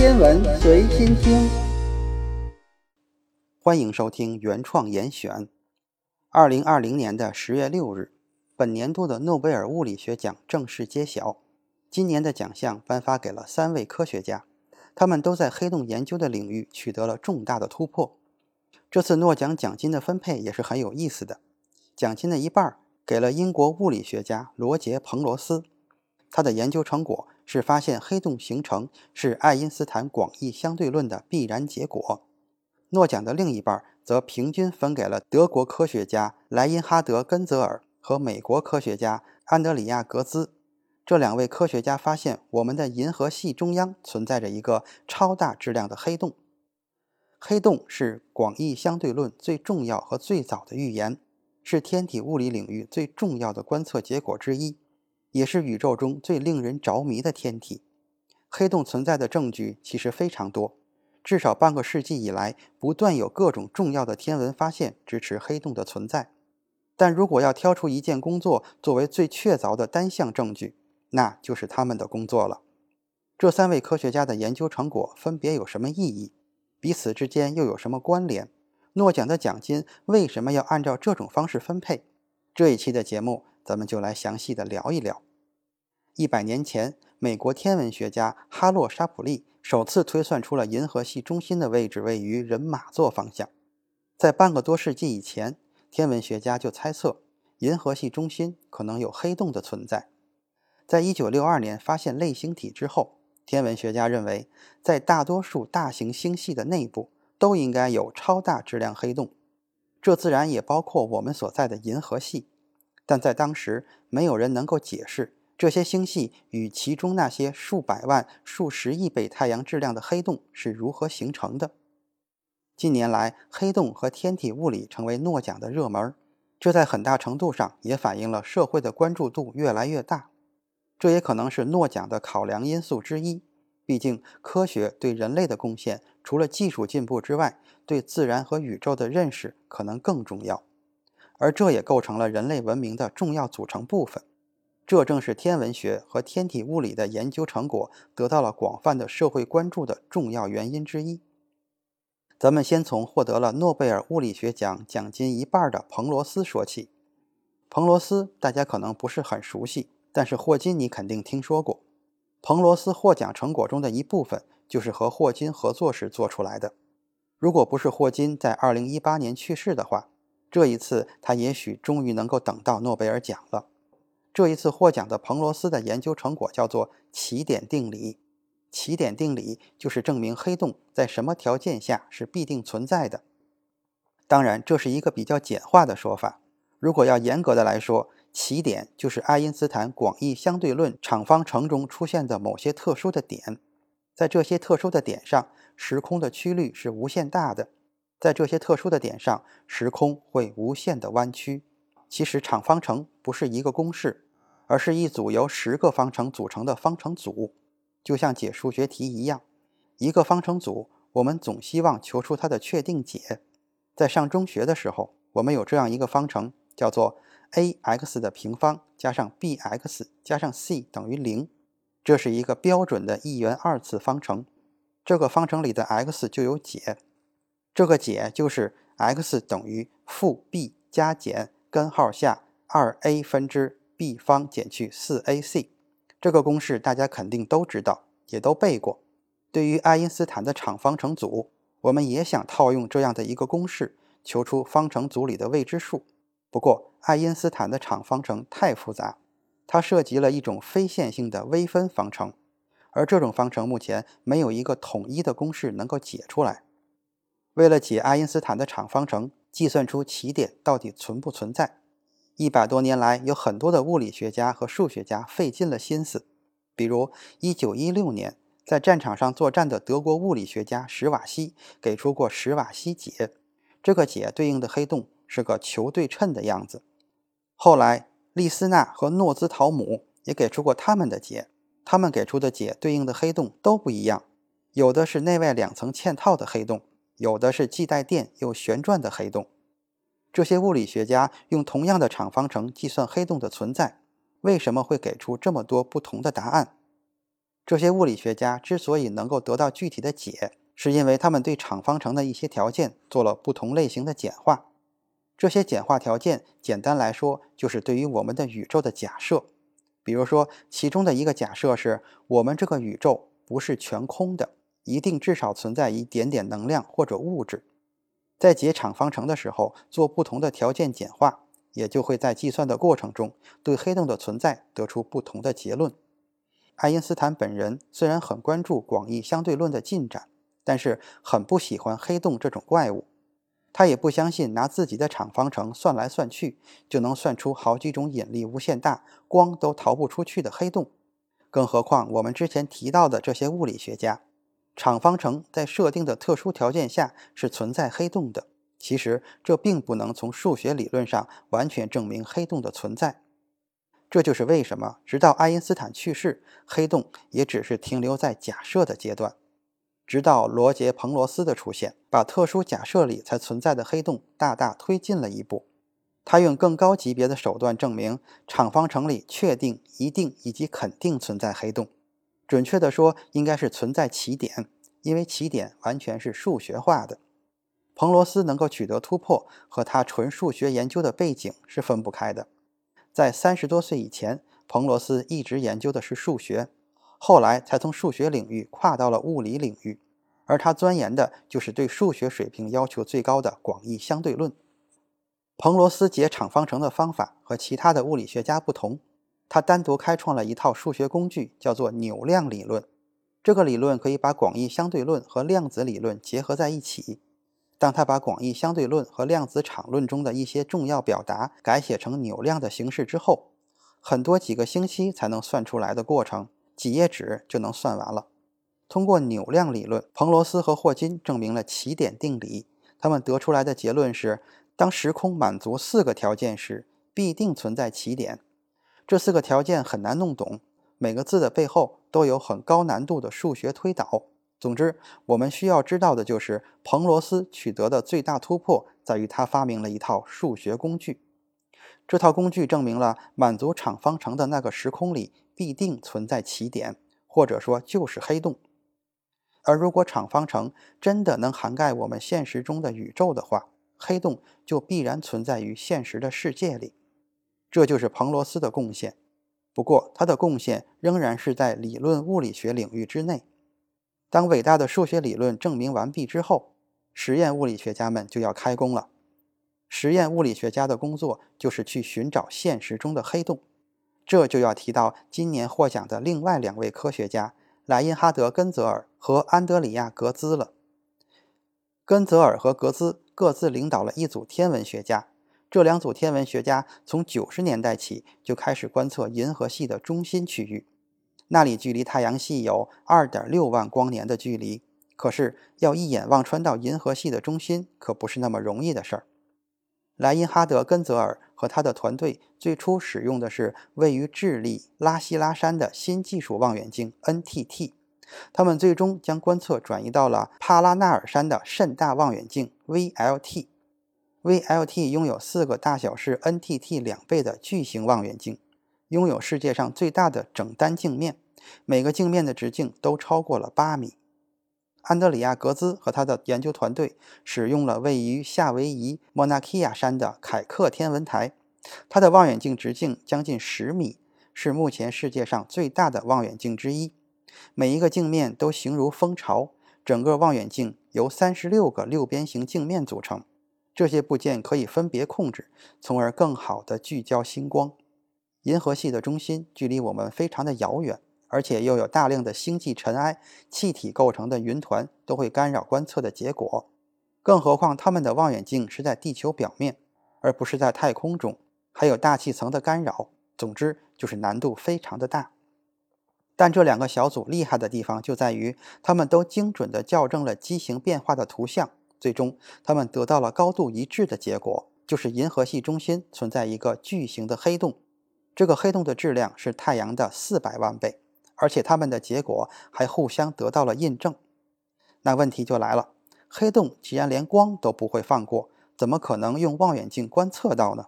天文随心听，欢迎收听原创严选。二零二零年的十月六日，本年度的诺贝尔物理学奖正式揭晓。今年的奖项颁发给了三位科学家，他们都在黑洞研究的领域取得了重大的突破。这次诺奖奖金的分配也是很有意思的，奖金的一半给了英国物理学家罗杰·彭罗斯，他的研究成果是发现黑洞形成是爱因斯坦广义相对论的必然结果。诺奖的另一半则平均分给了德国科学家莱因哈德·根泽尔和美国科学家安德里亚·格兹。这两位科学家发现，我们的银河系中央存在着一个超大质量的黑洞。黑洞是广义相对论最重要和最早的预言，是天体物理领域最重要的观测结果之一，也是宇宙中最令人着迷的天体。黑洞存在的证据其实非常多，至少半个世纪以来，不断有各种重要的天文发现支持黑洞的存在。但如果要挑出一件工作作为最确凿的单项证据，那就是他们的工作了。这三位科学家的研究成果分别有什么意义？彼此之间又有什么关联？诺奖的奖金为什么要按照这种方式分配？这一期的节目，咱们就来详细的聊一聊。一百年前，美国天文学家哈洛·沙普利首次推算出了银河系中心的位置位于人马座方向。在半个多世纪以前，天文学家就猜测银河系中心可能有黑洞的存在。在一九六二年发现类星体之后，天文学家认为，在大多数大型星系的内部都应该有超大质量黑洞，这自然也包括我们所在的银河系。但在当时，没有人能够解释这些星系与其中那些数百万、数十亿倍太阳质量的黑洞是如何形成的。近年来，黑洞和天体物理成为诺奖的热门，这在很大程度上也反映了社会的关注度越来越大。这也可能是诺奖的考量因素之一。毕竟，科学对人类的贡献，除了技术进步之外，对自然和宇宙的认识可能更重要。而这也构成了人类文明的重要组成部分。这正是天文学和天体物理的研究成果得到了广泛的社会关注的重要原因之一。咱们先从获得了诺贝尔物理学奖奖金一半的彭罗斯说起。彭罗斯，大家可能不是很熟悉。但是霍金你肯定听说过，彭罗斯获奖成果中的一部分就是和霍金合作时做出来的。如果不是霍金在2018年去世的话，这一次他也许终于能够等到诺贝尔奖了。这一次获奖的彭罗斯的研究成果叫做奇点定理。奇点定理就是证明黑洞在什么条件下是必定存在的。当然，这是一个比较简化的说法。如果要严格的来说，奇点就是爱因斯坦广义相对论场方程中出现的某些特殊的点，在这些特殊的点上，时空的曲率是无限大的；在这些特殊的点上，时空会无限的弯曲。其实，场方程不是一个公式，而是一组由十个方程组成的方程组，就像解数学题一样。一个方程组，我们总希望求出它的确定解。在上中学的时候，我们有这样一个方程，叫做。a_x 的平方加上 b_x 加上 c 等于零，这是一个标准的一元二次方程。这个方程里的 x 就有解，这个解就是 x 等于负 b 加减根号下二 a 分之 b 方减去四 ac。这个公式大家肯定都知道，也都背过。对于爱因斯坦的场方程组，我们也想套用这样的一个公式，求出方程组里的未知数。不过，爱因斯坦的场方程太复杂，它涉及了一种非线性的微分方程，而这种方程目前没有一个统一的公式能够解出来。为了解爱因斯坦的场方程，计算出奇点到底存不存在，一百多年来有很多的物理学家和数学家费尽了心思。比如，一九一六年在战场上作战的德国物理学家史瓦西给出过史瓦西解，这个解对应的黑洞。是个球对称的样子。后来，利斯纳和诺兹陶姆也给出过他们的解，他们给出的解对应的黑洞都不一样，有的是内外两层嵌套的黑洞，有的是既带电又旋转的黑洞。这些物理学家用同样的场方程计算黑洞的存在，为什么会给出这么多不同的答案？这些物理学家之所以能够得到具体的解，是因为他们对场方程的一些条件做了不同类型的简化。这些简化条件，简单来说，就是对于我们的宇宙的假设。比如说，其中的一个假设是我们这个宇宙不是全空的，一定至少存在一点点能量或者物质。在解场方程的时候，做不同的条件简化，也就会在计算的过程中对黑洞的存在得出不同的结论。爱因斯坦本人虽然很关注广义相对论的进展，但是很不喜欢黑洞这种怪物。他也不相信拿自己的场方程算来算去就能算出好几种引力无限大、光都逃不出去的黑洞。更何况我们之前提到的这些物理学家，场方程在设定的特殊条件下是存在黑洞的。其实这并不能从数学理论上完全证明黑洞的存在。这就是为什么，直到爱因斯坦去世，黑洞也只是停留在假设的阶段。直到罗杰·彭罗斯的出现，把特殊假设里才存在的黑洞大大推进了一步。他用更高级别的手段证明场方程里确定、一定以及肯定存在黑洞。准确地说，应该是存在起点，因为起点完全是数学化的。彭罗斯能够取得突破，和他纯数学研究的背景是分不开的。在三十多岁以前，彭罗斯一直研究的是数学，后来才从数学领域跨到了物理领域，而他钻研的就是对数学水平要求最高的广义相对论。彭罗斯解场方程的方法和其他的物理学家不同，他单独开创了一套数学工具，叫做扭量理论。这个理论可以把广义相对论和量子理论结合在一起。当他把广义相对论和量子场论中的一些重要表达改写成扭量的形式之后，很多几个星期才能算出来的过程，几页纸就能算完了。通过扭量理论，彭罗斯和霍金证明了起点定理。他们得出来的结论是：当时空满足四个条件时，必定存在起点。这四个条件很难弄懂，每个字的背后都有很高难度的数学推导。总之，我们需要知道的就是，彭罗斯取得的最大突破在于他发明了一套数学工具。这套工具证明了满足场方程的那个时空里必定存在起点，或者说就是黑洞。而如果场方程真的能涵盖我们现实中的宇宙的话，黑洞就必然存在于现实的世界里。这就是彭罗斯的贡献。不过，他的贡献仍然是在理论物理学领域之内。当伟大的数学理论证明完毕之后，实验物理学家们就要开工了。实验物理学家的工作就是去寻找现实中的黑洞。这就要提到今年获奖的另外两位科学家莱因哈德·根泽尔和安德里亚·格兹了。根泽尔和格兹各自领导了一组天文学家。这两组天文学家从九十年代起就开始观测银河系的中心区域。那里距离太阳系有二点六万光年的距离，可是要一眼望穿到银河系的中心，可不是那么容易的事儿。莱因哈德·根泽尔和他的团队最初使用的是位于智利拉希拉山的新技术望远镜 NTT，他们最终将观测转移到了帕拉纳尔山的甚大望远镜 VLT。VLT 拥有四个大小是 NTT 两倍的巨型望远镜。拥有世界上最大的整单镜面，每个镜面的直径都超过了八米。安德里亚·格兹和他的研究团队使用了位于夏威夷莫纳基亚山的凯克天文台，它的望远镜直径将近十米，是目前世界上最大的望远镜之一。每一个镜面都形如蜂巢，整个望远镜由三十六个六边形镜面组成，这些部件可以分别控制，从而更好地聚焦星光。银河系的中心距离我们非常的遥远，而且又有大量的星际尘埃、气体构成的云团都会干扰观测的结果。更何况他们的望远镜是在地球表面，而不是在太空中，还有大气层的干扰。总之就是难度非常的大。但这两个小组厉害的地方就在于，他们都精准地校正了畸形变化的图像，最终他们得到了高度一致的结果，就是银河系中心存在一个巨型的黑洞。这个黑洞的质量是太阳的四百万倍，而且它们的结果还互相得到了印证。那问题就来了：黑洞既然连光都不会放过，怎么可能用望远镜观测到呢？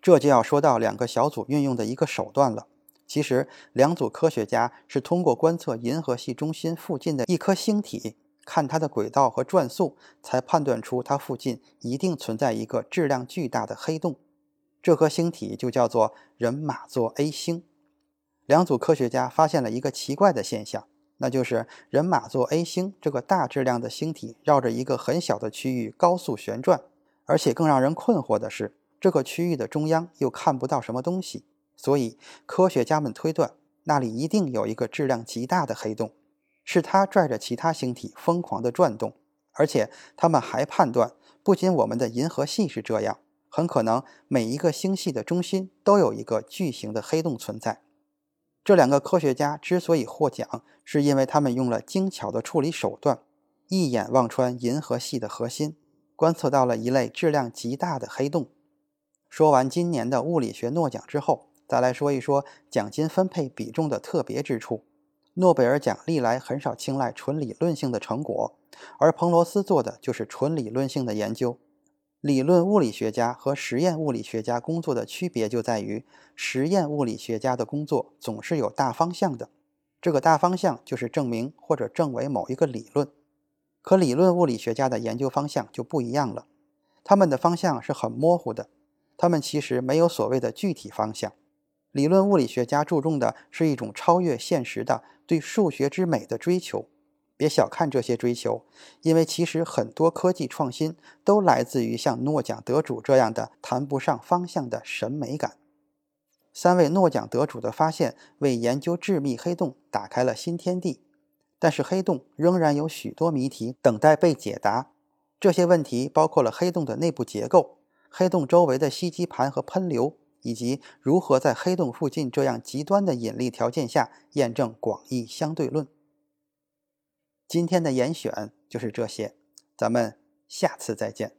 这就要说到两个小组运用的一个手段了，其实，两组科学家是通过观测银河系中心附近的一颗星体，看它的轨道和转速，才判断出它附近一定存在一个质量巨大的黑洞。这颗星体就叫做人马座 A 星。两组科学家发现了一个奇怪的现象，那就是人马座 A 星这个大质量的星体绕着一个很小的区域高速旋转，而且更让人困惑的是，这个区域的中央又看不到什么东西。所以，科学家们推断，那里一定有一个质量极大的黑洞，是它拽着其他星体疯狂地转动。而且，他们还判断，不仅我们的银河系是这样，很可能每一个星系的中心都有一个巨型的黑洞存在。这两个科学家之所以获奖，是因为他们用了精巧的处理手段，一眼望穿银河系的核心，观测到了一类质量极大的黑洞。说完今年的物理学诺奖之后，再来说一说奖金分配比重的特别之处。诺贝尔奖历来很少青睐纯理论性的成果，而彭罗斯做的就是纯理论性的研究。理论物理学家和实验物理学家工作的区别就在于，实验物理学家的工作总是有大方向的，这个大方向就是证明或者证伪某一个理论。可理论物理学家的研究方向就不一样了，他们的方向是很模糊的，他们其实没有所谓的具体方向。理论物理学家注重的是一种超越现实的对数学之美的追求。别小看这些追求，因为其实很多科技创新都来自于像诺奖得主这样的谈不上方向的审美感。三位诺奖得主的发现为研究致密黑洞打开了新天地，但是黑洞仍然有许多谜题等待被解答。这些问题包括了黑洞的内部结构、黑洞周围的吸积盘和喷流。以及如何在黑洞附近这样极端的引力条件下验证广义相对论。今天的严选就是这些，咱们下次再见。